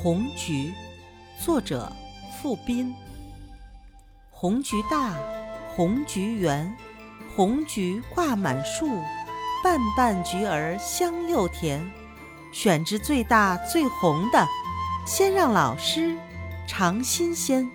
红菊，作者傅斌。红菊大，红菊圆，红菊挂满树，瓣瓣菊儿香又甜。选只最大最红的，先让老师尝新鲜。